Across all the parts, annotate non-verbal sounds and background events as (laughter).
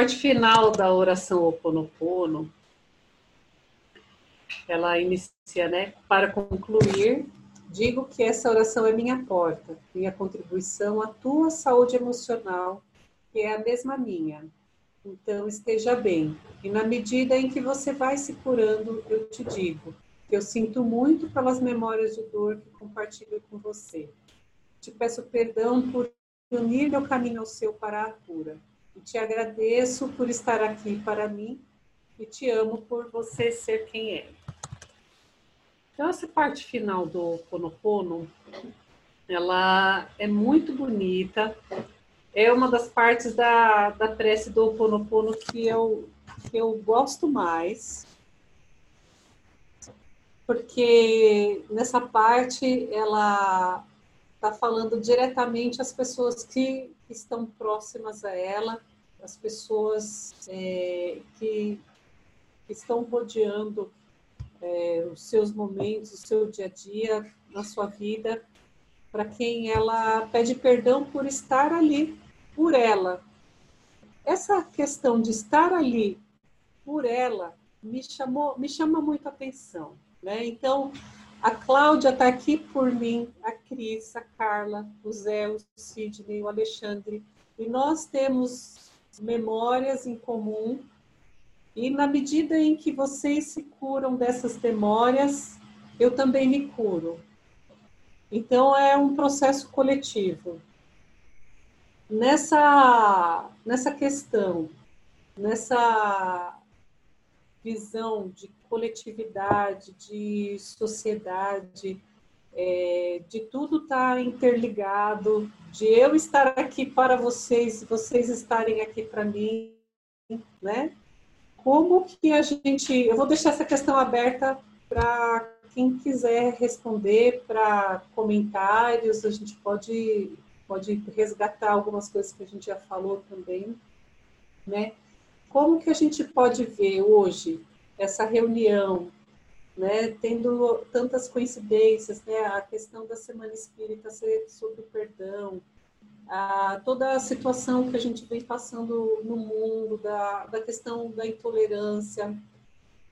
parte final da oração Oponopono, ela inicia, né? Para concluir, digo que essa oração é minha porta, minha contribuição à tua saúde emocional, que é a mesma minha. Então esteja bem. E na medida em que você vai se curando, eu te digo que eu sinto muito pelas memórias de dor que compartilho com você. Te peço perdão por unir meu caminho ao seu para a cura. E te agradeço por estar aqui para mim e te amo por você ser quem é. Então, essa parte final do Ponopono, ela é muito bonita. É uma das partes da, da prece do Ponopono que eu, que eu gosto mais. Porque nessa parte ela está falando diretamente às pessoas que estão próximas a ela, as pessoas é, que estão rodeando é, os seus momentos, o seu dia a dia, na sua vida, para quem ela pede perdão por estar ali por ela. Essa questão de estar ali por ela me chamou, me chama muito a atenção, né? Então, a Cláudia está aqui por mim, a Cris, a Carla, o Zé, o Sidney, o Alexandre. E nós temos memórias em comum. E na medida em que vocês se curam dessas memórias, eu também me curo. Então é um processo coletivo. Nessa, nessa questão, nessa visão de coletividade, de sociedade, é, de tudo estar tá interligado, de eu estar aqui para vocês, vocês estarem aqui para mim, né? Como que a gente. Eu vou deixar essa questão aberta para quem quiser responder, para comentários, a gente pode, pode resgatar algumas coisas que a gente já falou também, né? Como que a gente pode ver hoje essa reunião, né, tendo tantas coincidências, né, a questão da Semana Espírita ser sobre o perdão, a, toda a situação que a gente vem passando no mundo, da, da questão da intolerância,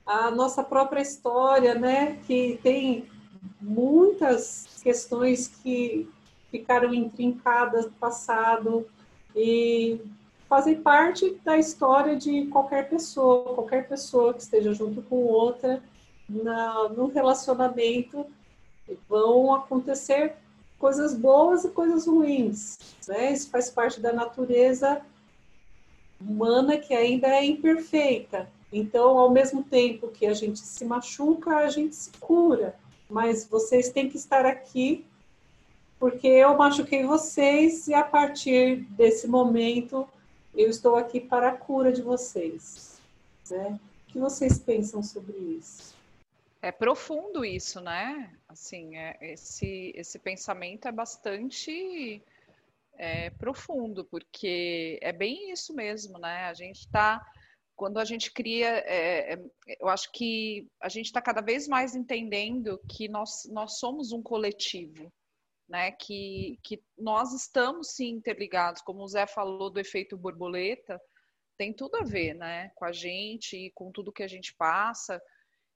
a nossa própria história, né, que tem muitas questões que ficaram intrincadas no passado e fazem parte da história de qualquer pessoa, qualquer pessoa que esteja junto com outra na, no relacionamento vão acontecer coisas boas e coisas ruins, né? Isso faz parte da natureza humana que ainda é imperfeita. Então, ao mesmo tempo que a gente se machuca, a gente se cura. Mas vocês têm que estar aqui porque eu machuquei vocês e a partir desse momento eu estou aqui para a cura de vocês. Né? O que vocês pensam sobre isso? É profundo isso, né? Assim, é, esse, esse pensamento é bastante é, profundo, porque é bem isso mesmo, né? A gente está quando a gente cria, é, é, eu acho que a gente está cada vez mais entendendo que nós, nós somos um coletivo, né? Que, que nós estamos sim interligados, como o Zé falou do efeito borboleta, tem tudo a ver, né? Com a gente e com tudo que a gente passa.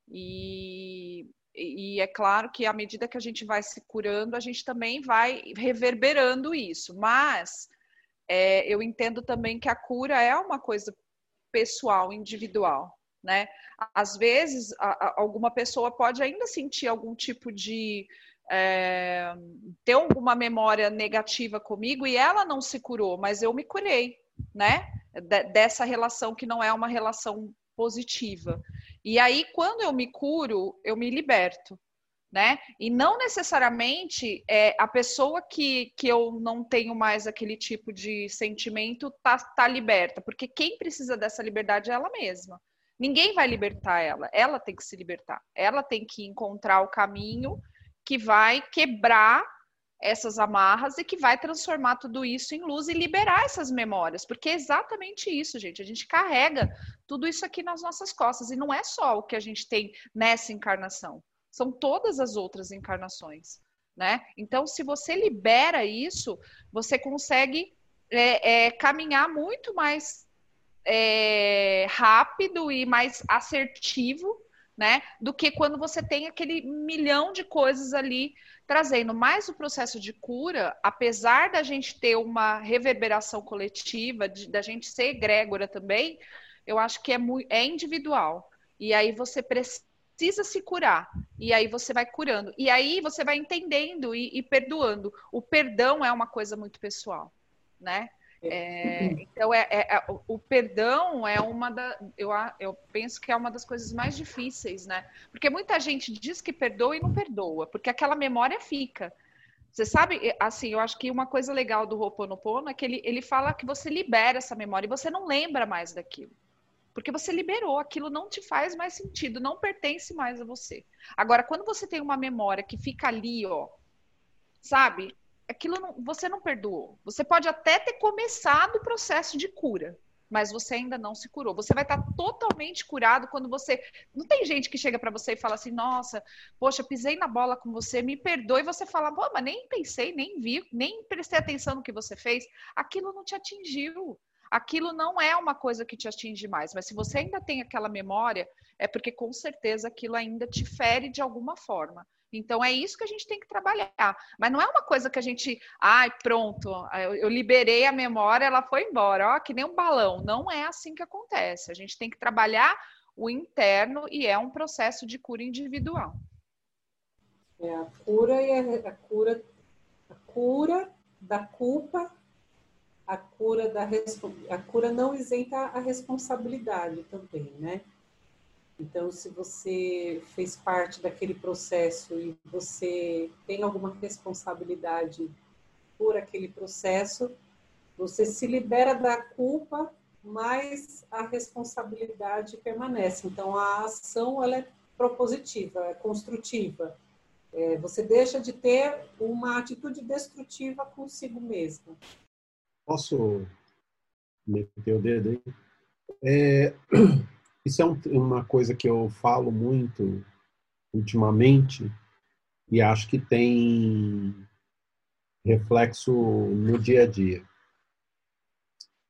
E, e é claro que à medida que a gente vai se curando, a gente também vai reverberando isso. Mas é, eu entendo também que a cura é uma coisa pessoal, individual. Né? Às vezes, a, a, alguma pessoa pode ainda sentir algum tipo de é, ter alguma memória negativa comigo e ela não se curou, mas eu me curei, né? dessa relação que não é uma relação positiva. E aí, quando eu me curo, eu me liberto, né? E não necessariamente é, a pessoa que, que eu não tenho mais aquele tipo de sentimento tá, tá liberta, porque quem precisa dessa liberdade é ela mesma. Ninguém vai libertar ela, ela tem que se libertar, ela tem que encontrar o caminho que vai quebrar essas amarras e que vai transformar tudo isso em luz e liberar essas memórias, porque é exatamente isso, gente. A gente carrega tudo isso aqui nas nossas costas e não é só o que a gente tem nessa encarnação, são todas as outras encarnações, né? Então, se você libera isso, você consegue é, é, caminhar muito mais é, rápido e mais assertivo, né? Do que quando você tem aquele milhão de coisas ali trazendo. Mais o processo de cura, apesar da gente ter uma reverberação coletiva, de, da gente ser egrégora também, eu acho que é, é individual. E aí você precisa se curar. E aí você vai curando. E aí você vai entendendo e, e perdoando. O perdão é uma coisa muito pessoal, né? É, então, é, é, é o perdão é uma da. Eu, eu penso que é uma das coisas mais difíceis, né? Porque muita gente diz que perdoa e não perdoa, porque aquela memória fica. Você sabe, assim, eu acho que uma coisa legal do Ho'oponopono é que ele, ele fala que você libera essa memória e você não lembra mais daquilo. Porque você liberou, aquilo não te faz mais sentido, não pertence mais a você. Agora, quando você tem uma memória que fica ali, ó, sabe? Aquilo não, você não perdoou. Você pode até ter começado o processo de cura, mas você ainda não se curou. Você vai estar totalmente curado quando você. Não tem gente que chega para você e fala assim: nossa, poxa, pisei na bola com você, me perdoe. E você fala: pô, mas nem pensei, nem vi, nem prestei atenção no que você fez. Aquilo não te atingiu. Aquilo não é uma coisa que te atinge mais, mas se você ainda tem aquela memória, é porque com certeza aquilo ainda te fere de alguma forma. Então é isso que a gente tem que trabalhar. Mas não é uma coisa que a gente, ai, pronto, eu, liberei a memória, ela foi embora, ó, que nem um balão. Não é assim que acontece. A gente tem que trabalhar o interno e é um processo de cura individual. É a cura e a, a cura, a cura da culpa, a cura da a cura não isenta a responsabilidade também, né? Então, se você fez parte daquele processo e você tem alguma responsabilidade por aquele processo, você se libera da culpa, mas a responsabilidade permanece. Então, a ação ela é propositiva, é construtiva. É, você deixa de ter uma atitude destrutiva consigo mesmo. Posso meter o dedo aí? É, (clears throat) isso é um, uma coisa que eu falo muito ultimamente e acho que tem reflexo no dia a dia.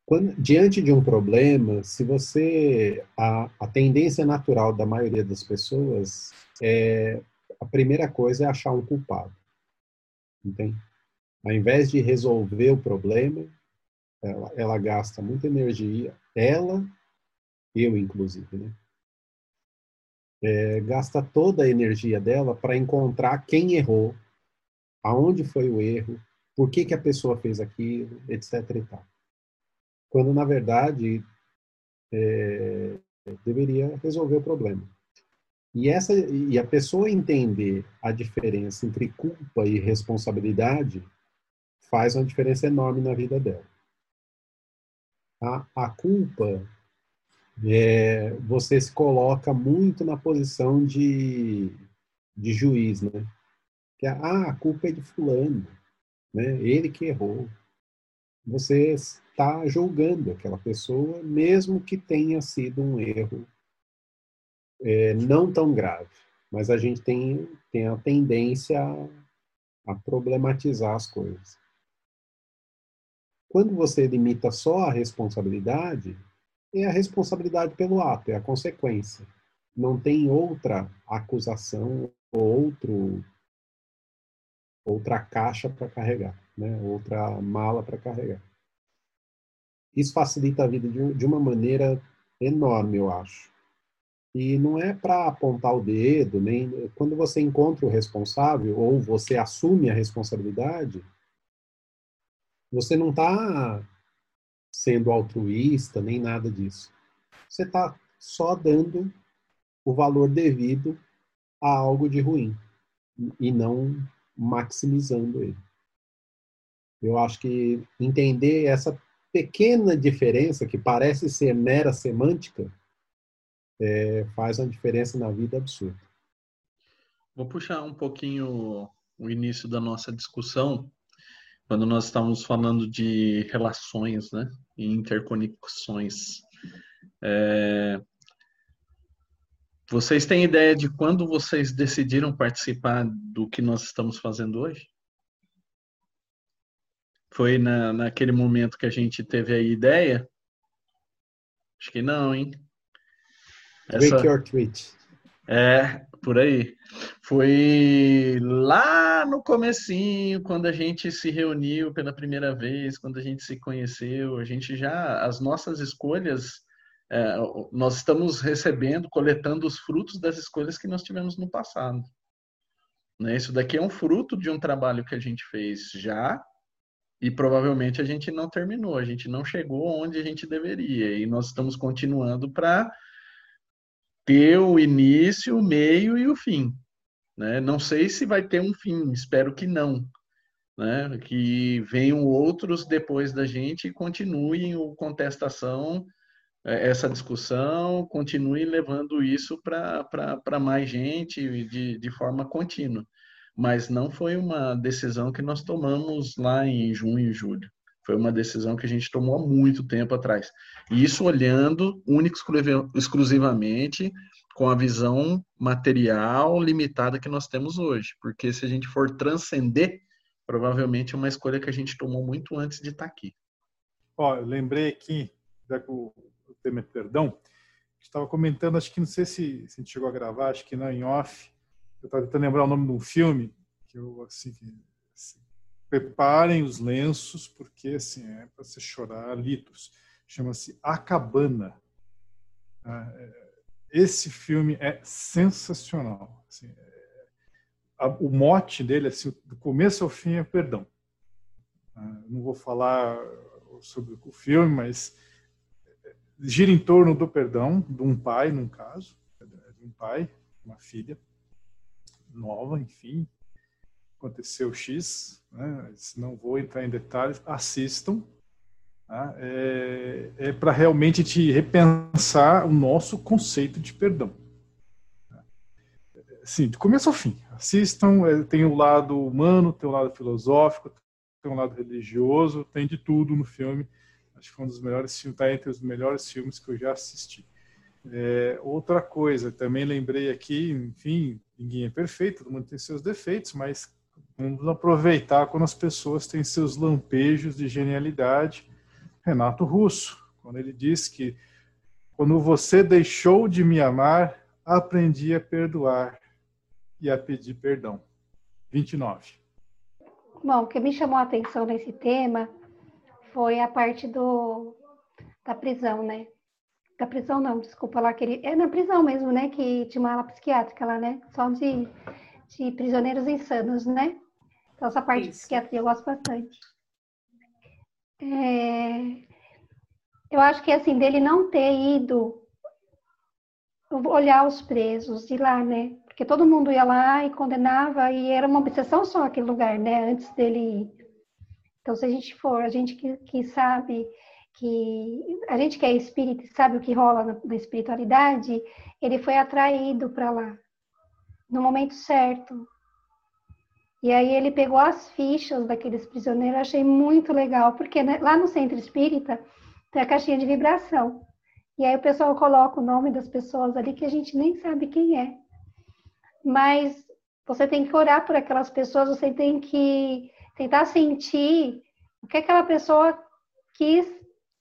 Quando, diante de um problema, se você a, a tendência natural da maioria das pessoas é a primeira coisa é achar um culpado, entende? Ao invés de resolver o problema, ela, ela gasta muita energia, ela eu inclusive, né? É, gasta toda a energia dela para encontrar quem errou, aonde foi o erro, por que, que a pessoa fez aquilo, etc. E tal. Quando, na verdade, é, deveria resolver o problema. E, essa, e a pessoa entender a diferença entre culpa e responsabilidade faz uma diferença enorme na vida dela. A, a culpa é, você se coloca muito na posição de, de juiz, né? Que ah, a culpa é de fulano, né? Ele que errou. Você está julgando aquela pessoa, mesmo que tenha sido um erro é, não tão grave. Mas a gente tem, tem a tendência a, a problematizar as coisas. Quando você limita só a responsabilidade, é a responsabilidade pelo ato, é a consequência. Não tem outra acusação ou outro, outra caixa para carregar, né? outra mala para carregar. Isso facilita a vida de, de uma maneira enorme, eu acho. E não é para apontar o dedo, nem quando você encontra o responsável ou você assume a responsabilidade, você não está sendo altruísta, nem nada disso. Você está só dando o valor devido a algo de ruim e não maximizando ele. Eu acho que entender essa pequena diferença, que parece ser mera semântica, é, faz uma diferença na vida absurda. Vou puxar um pouquinho o início da nossa discussão quando nós estávamos falando de relações, né, e interconexões. É... Vocês têm ideia de quando vocês decidiram participar do que nós estamos fazendo hoje? Foi na, naquele momento que a gente teve a ideia? Acho que não, hein? Essa... Break your tweet. É, por aí. Foi lá no comecinho, quando a gente se reuniu pela primeira vez, quando a gente se conheceu, a gente já, as nossas escolhas, é, nós estamos recebendo, coletando os frutos das escolhas que nós tivemos no passado. Né? Isso daqui é um fruto de um trabalho que a gente fez já e provavelmente a gente não terminou, a gente não chegou onde a gente deveria e nós estamos continuando para ter o início, o meio e o fim. Né? Não sei se vai ter um fim, espero que não. Né? Que venham outros depois da gente e continuem o contestação, é, essa discussão, continuem levando isso para mais gente de, de forma contínua. Mas não foi uma decisão que nós tomamos lá em junho e julho. Foi uma decisão que a gente tomou há muito tempo atrás. E isso olhando único exclusivamente com a visão material limitada que nós temos hoje. Porque se a gente for transcender, provavelmente é uma escolha que a gente tomou muito antes de estar aqui. Ó, eu lembrei aqui, já que o tema é perdão, estava comentando, acho que não sei se, se a gente chegou a gravar, acho que não em off. Eu estava tentando lembrar o nome de um filme que eu assim, assim preparem os lenços porque assim é para você chorar litros. Chama-se A Cabana. Ah, é, esse filme é sensacional. Assim, é, a, o mote dele, assim, do começo ao fim, é perdão. Ah, não vou falar sobre o filme, mas é, gira em torno do perdão de um pai, num caso, de um pai, uma filha nova, enfim, aconteceu X, né? não vou entrar em detalhes, assistam, tá? é, é para realmente te repensar o nosso conceito de perdão. Sim, de começo ao fim. Assistam, é, tem o lado humano, tem o lado filosófico, tem o lado religioso, tem de tudo no filme. Acho que foi um dos melhores filmes, está entre os melhores filmes que eu já assisti. É, outra coisa, também lembrei aqui, enfim, ninguém é perfeito, todo mundo tem seus defeitos, mas vamos aproveitar quando as pessoas têm seus lampejos de genialidade. Renato Russo, quando ele diz que quando você deixou de me amar, aprendi a perdoar e a pedir perdão. 29. Bom, o que me chamou a atenção nesse tema foi a parte do da prisão, né? Da prisão não, desculpa lá, que ele, é na prisão mesmo, né? Que tinha uma ala psiquiátrica lá, né? Só de, de prisioneiros insanos, né? Então essa parte Isso. de psiquiatria eu gosto bastante. É, eu acho que assim, dele não ter ido olhar os presos, ir lá, né? Porque todo mundo ia lá e condenava, e era uma obsessão só aquele lugar, né? Antes dele ir. Então, se a gente for, a gente que, que sabe que a gente que é espírita sabe o que rola na, na espiritualidade, ele foi atraído para lá no momento certo. E aí ele pegou as fichas daqueles prisioneiros, achei muito legal, porque né, lá no centro espírita tem a caixinha de vibração. E aí o pessoal coloca o nome das pessoas ali que a gente nem sabe quem é. Mas você tem que orar por aquelas pessoas, você tem que tentar sentir o que aquela pessoa quis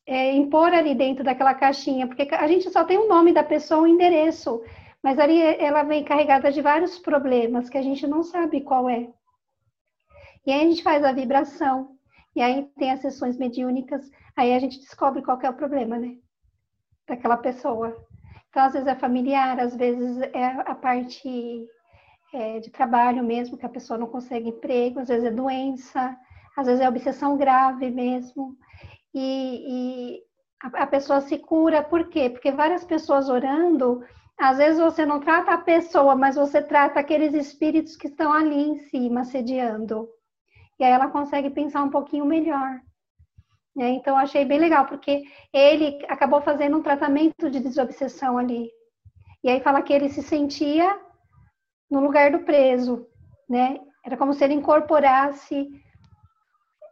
é, impor ali dentro daquela caixinha, porque a gente só tem o nome da pessoa, o endereço, mas ali ela vem carregada de vários problemas que a gente não sabe qual é. E aí a gente faz a vibração, e aí tem as sessões mediúnicas, aí a gente descobre qual é o problema, né? Daquela pessoa. Então, às vezes é familiar, às vezes é a parte é, de trabalho mesmo, que a pessoa não consegue emprego, às vezes é doença, às vezes é obsessão grave mesmo e, e a, a pessoa se cura, por quê? Porque várias pessoas orando, às vezes você não trata a pessoa, mas você trata aqueles espíritos que estão ali em cima, sediando. E aí ela consegue pensar um pouquinho melhor. Né? Então, achei bem legal, porque ele acabou fazendo um tratamento de desobsessão ali. E aí fala que ele se sentia no lugar do preso, né? Era como se ele incorporasse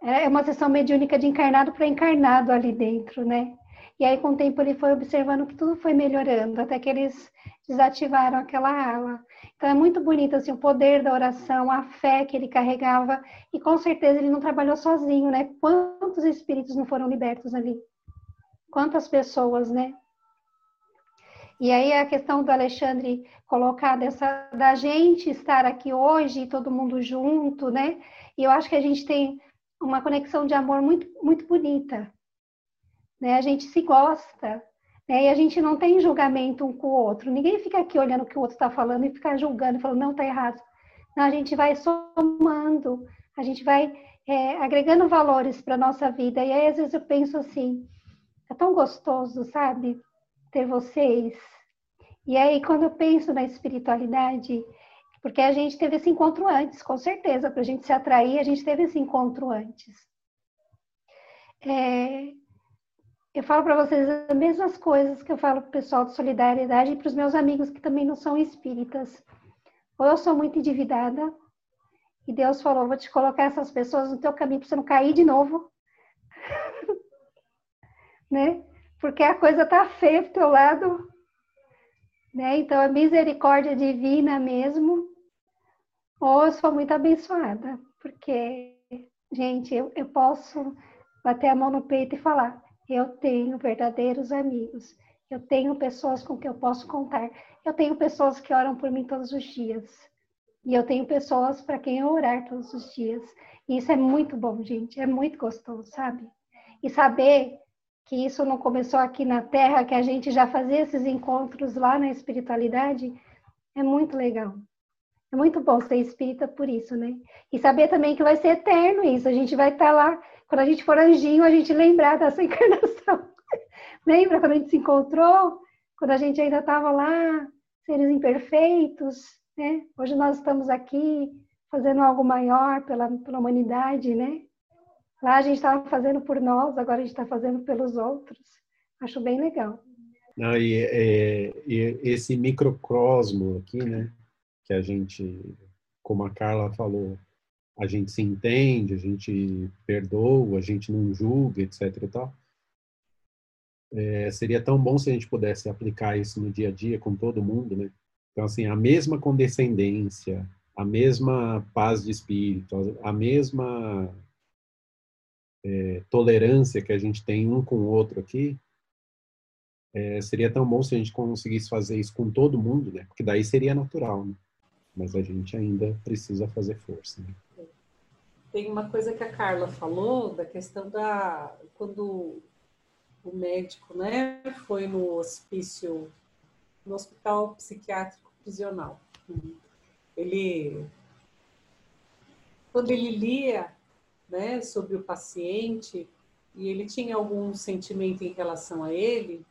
é uma sessão mediúnica de encarnado para encarnado ali dentro, né? E aí, com o tempo, ele foi observando que tudo foi melhorando, até que eles desativaram aquela ala. Então, é muito bonito, assim, o poder da oração, a fé que ele carregava, e com certeza ele não trabalhou sozinho, né? Quantos espíritos não foram libertos ali? Quantas pessoas, né? E aí a questão do Alexandre colocar dessa da gente estar aqui hoje, todo mundo junto, né? E eu acho que a gente tem uma conexão de amor muito muito bonita, né? A gente se gosta, né? E a gente não tem julgamento um com o outro. Ninguém fica aqui olhando o que o outro está falando e ficar julgando e falando não está errado. Não, a gente vai somando, a gente vai é, agregando valores para nossa vida. E aí às vezes eu penso assim, é tão gostoso, sabe? ter vocês. E aí, quando eu penso na espiritualidade, porque a gente teve esse encontro antes, com certeza, para a gente se atrair, a gente teve esse encontro antes. É, eu falo para vocês as mesmas coisas que eu falo para o pessoal de solidariedade e para os meus amigos que também não são espíritas. Ou eu sou muito endividada, e Deus falou: vou te colocar essas pessoas no teu caminho para você não cair de novo. (laughs) né? porque a coisa tá feia pro teu lado, né? Então, a misericórdia divina mesmo, ou eu sou muito abençoada, porque, gente, eu, eu posso bater a mão no peito e falar, eu tenho verdadeiros amigos, eu tenho pessoas com que eu posso contar, eu tenho pessoas que oram por mim todos os dias, e eu tenho pessoas para quem eu orar todos os dias. E isso é muito bom, gente, é muito gostoso, sabe? E saber que isso não começou aqui na Terra, que a gente já fazia esses encontros lá na espiritualidade, é muito legal. É muito bom ser espírita por isso, né? E saber também que vai ser eterno isso. A gente vai estar lá, quando a gente for anjinho, a gente lembrar dessa (laughs) encarnação. Lembra quando a gente se encontrou? Quando a gente ainda estava lá, seres imperfeitos, né? Hoje nós estamos aqui fazendo algo maior pela, pela humanidade, né? Lá a gente estava fazendo por nós, agora a gente está fazendo pelos outros. Acho bem legal. Não, e, é, e, esse microcosmo aqui, né, que a gente, como a Carla falou, a gente se entende, a gente perdoa, a gente não julga, etc. E tal. É, seria tão bom se a gente pudesse aplicar isso no dia a dia com todo mundo, né? Então, assim, a mesma condescendência, a mesma paz de espírito, a mesma é, tolerância que a gente tem um com o outro aqui, é, seria tão bom se a gente conseguisse fazer isso com todo mundo, né? Porque daí seria natural, né? Mas a gente ainda precisa fazer força. Né? Tem uma coisa que a Carla falou da questão da quando o médico, né, foi no hospício, no hospital psiquiátrico prisional. Ele, quando ele lia né, sobre o paciente e ele tinha algum sentimento em relação a ele,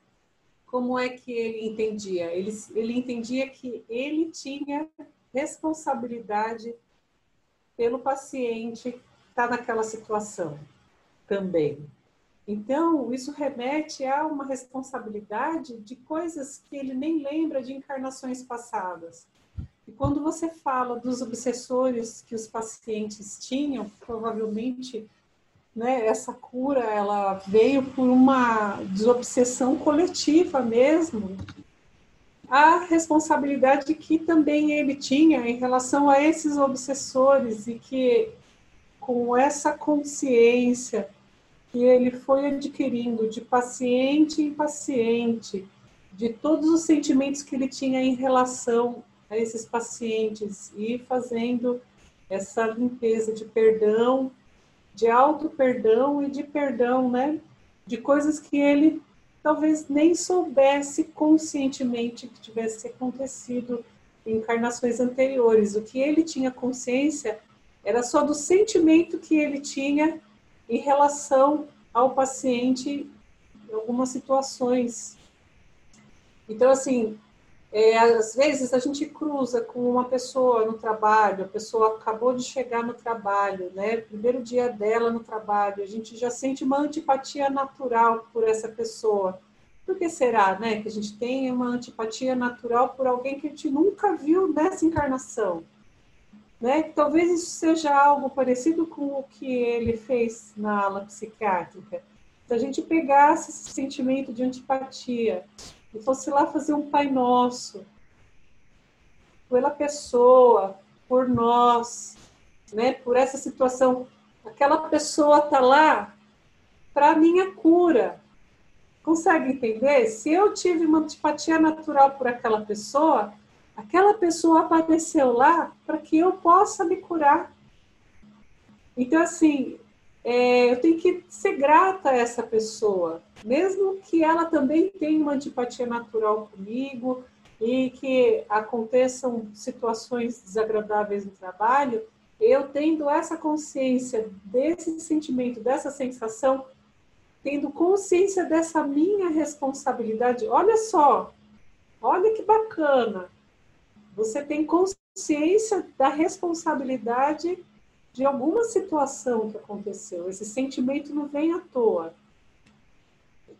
como é que ele entendia? Ele, ele entendia que ele tinha responsabilidade pelo paciente estar tá naquela situação também. Então, isso remete a uma responsabilidade de coisas que ele nem lembra de encarnações passadas. E quando você fala dos obsessores que os pacientes tinham, provavelmente né, essa cura ela veio por uma desobsessão coletiva mesmo. A responsabilidade que também ele tinha em relação a esses obsessores e que com essa consciência que ele foi adquirindo de paciente em paciente, de todos os sentimentos que ele tinha em relação a esses pacientes e fazendo essa limpeza de perdão, de auto-perdão e de perdão, né? De coisas que ele talvez nem soubesse conscientemente que tivesse acontecido em encarnações anteriores. O que ele tinha consciência era só do sentimento que ele tinha em relação ao paciente em algumas situações. Então, assim, é, às vezes a gente cruza com uma pessoa no trabalho, a pessoa acabou de chegar no trabalho, né? Primeiro dia dela no trabalho, a gente já sente uma antipatia natural por essa pessoa. Por que será, né? Que a gente tem uma antipatia natural por alguém que a gente nunca viu nessa encarnação, né? Talvez isso seja algo parecido com o que ele fez na ala psiquiátrica. Se a gente pegasse esse sentimento de antipatia e fosse lá fazer um Pai Nosso pela pessoa, por nós, né, por essa situação. Aquela pessoa está lá para minha cura. Consegue entender? Se eu tive uma antipatia natural por aquela pessoa, aquela pessoa apareceu lá para que eu possa me curar. Então, assim, é, eu tenho que ser grata a essa pessoa, mesmo que ela também tenha uma antipatia natural comigo e que aconteçam situações desagradáveis no trabalho, eu tendo essa consciência desse sentimento, dessa sensação, tendo consciência dessa minha responsabilidade, olha só, olha que bacana, você tem consciência da responsabilidade de alguma situação que aconteceu. Esse sentimento não vem à toa.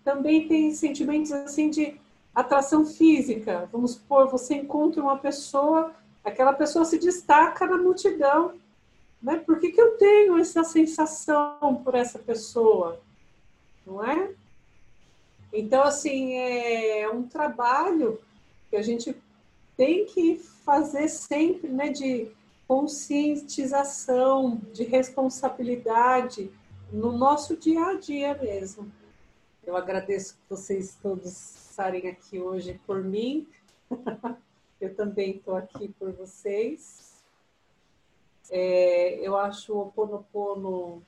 Também tem sentimentos assim de atração física. Vamos supor, você encontra uma pessoa, aquela pessoa se destaca na multidão. Né? Por que, que eu tenho essa sensação por essa pessoa? Não é? Então, assim, é um trabalho que a gente tem que fazer sempre, né, de conscientização, de responsabilidade no nosso dia a dia mesmo. Eu agradeço vocês todos estarem aqui hoje por mim. (laughs) Eu também estou aqui por vocês. É, eu acho o Oponopono,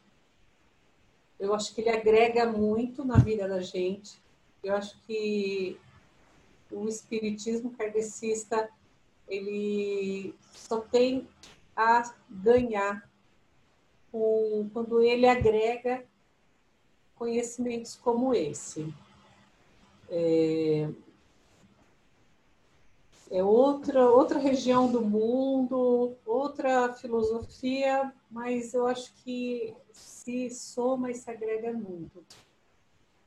eu acho que ele agrega muito na vida da gente. Eu acho que o espiritismo kardecista ele só tem a ganhar com, quando ele agrega conhecimentos como esse. É, é outra, outra região do mundo, outra filosofia, mas eu acho que se soma e se agrega muito.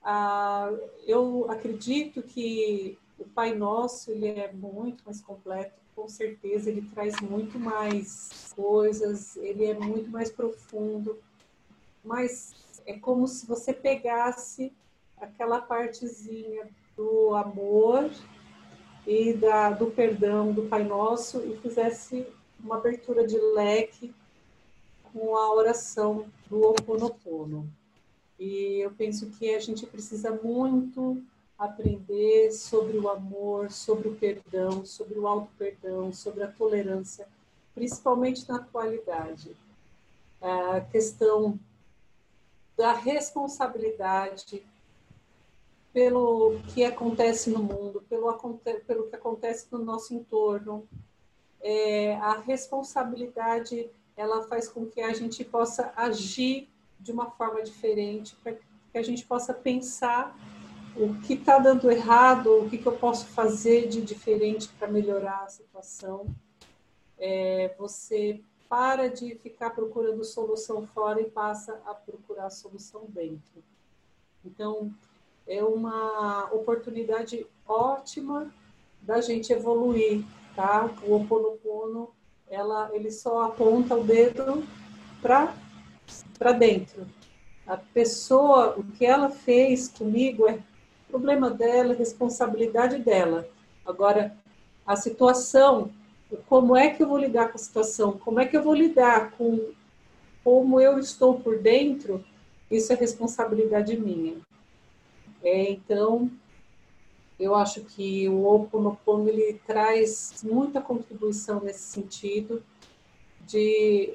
Ah, eu acredito que o Pai Nosso ele é muito mais completo, com certeza ele traz muito mais coisas, ele é muito mais profundo, mas é como se você pegasse aquela partezinha do amor e da, do perdão do Pai Nosso e fizesse uma abertura de leque com a oração do Ho Oponopono. E eu penso que a gente precisa muito aprender sobre o amor, sobre o perdão, sobre o auto-perdão, sobre a tolerância, principalmente na atualidade. A questão da responsabilidade pelo que acontece no mundo, pelo, pelo que acontece no nosso entorno. É, a responsabilidade ela faz com que a gente possa agir de uma forma diferente, para que a gente possa pensar o que está dando errado, o que, que, eu posso fazer de diferente para melhorar a situação. É, você para de ficar procurando solução fora e passa a procurar solução dentro. Então, é uma oportunidade ótima da gente evoluir, tá? O Oponopono, ela, ele só aponta o dedo para dentro. A pessoa, o que ela fez comigo é problema dela, responsabilidade dela. Agora, a situação, como é que eu vou lidar com a situação? Como é que eu vou lidar com como eu estou por dentro? Isso é responsabilidade minha. É, então, eu acho que o Oponopono ele traz muita contribuição nesse sentido de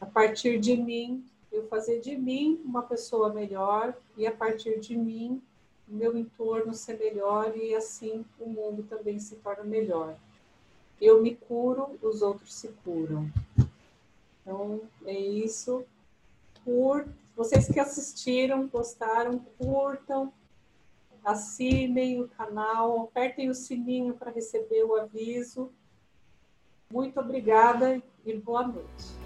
a partir de mim eu fazer de mim uma pessoa melhor e a partir de mim o meu entorno ser melhor e assim o mundo também se torna melhor. Eu me curo, os outros se curam. Então, é isso. Por vocês que assistiram, gostaram, curtam, assinem o canal, apertem o sininho para receber o aviso. Muito obrigada e boa noite.